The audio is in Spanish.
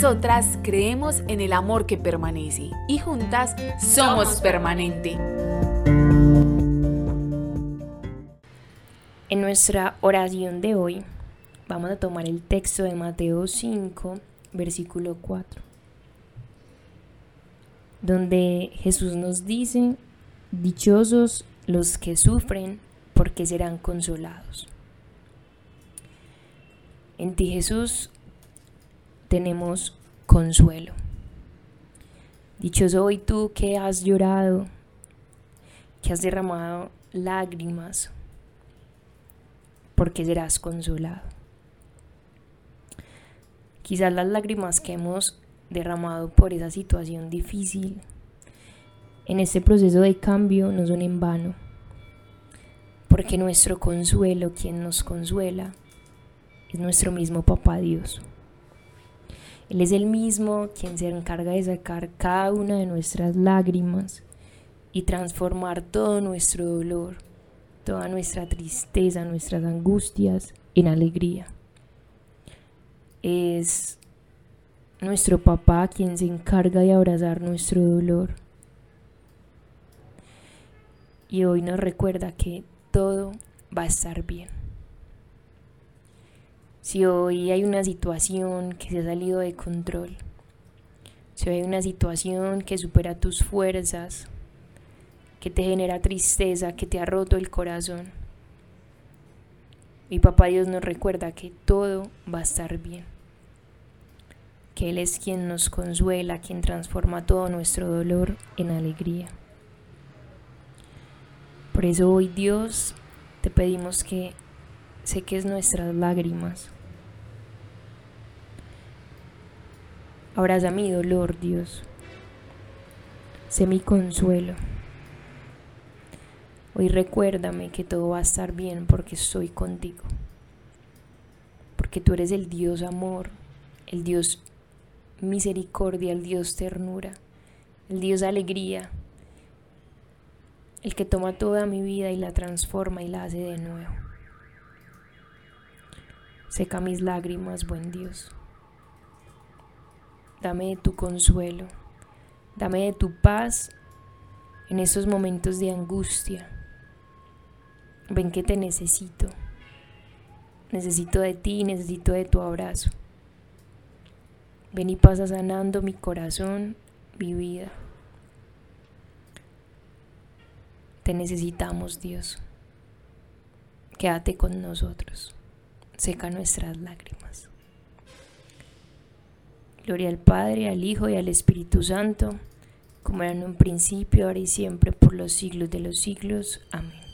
Nosotras creemos en el amor que permanece y juntas somos permanente. En nuestra oración de hoy vamos a tomar el texto de Mateo 5, versículo 4, donde Jesús nos dice, dichosos los que sufren porque serán consolados. En ti Jesús tenemos consuelo. Dichoso hoy tú que has llorado, que has derramado lágrimas, porque serás consolado. Quizás las lágrimas que hemos derramado por esa situación difícil en este proceso de cambio no son en vano, porque nuestro consuelo, quien nos consuela, es nuestro mismo Papá Dios. Él es el mismo quien se encarga de sacar cada una de nuestras lágrimas y transformar todo nuestro dolor, toda nuestra tristeza, nuestras angustias en alegría. Es nuestro papá quien se encarga de abrazar nuestro dolor y hoy nos recuerda que todo va a estar bien. Si hoy hay una situación que se ha salido de control, si hoy hay una situación que supera tus fuerzas, que te genera tristeza, que te ha roto el corazón, mi papá Dios nos recuerda que todo va a estar bien, que Él es quien nos consuela, quien transforma todo nuestro dolor en alegría. Por eso hoy Dios te pedimos que seques nuestras lágrimas. Abraza mi dolor, Dios. Sé mi consuelo. Hoy recuérdame que todo va a estar bien porque estoy contigo. Porque tú eres el Dios amor, el Dios misericordia, el Dios ternura, el Dios alegría, el que toma toda mi vida y la transforma y la hace de nuevo. Seca mis lágrimas, buen Dios. Dame de tu consuelo, dame de tu paz en esos momentos de angustia. Ven que te necesito. Necesito de ti, necesito de tu abrazo. Ven y pasa sanando mi corazón, mi vida. Te necesitamos, Dios. Quédate con nosotros. Seca nuestras lágrimas. Gloria al Padre, al Hijo y al Espíritu Santo, como era en un principio, ahora y siempre, por los siglos de los siglos. Amén.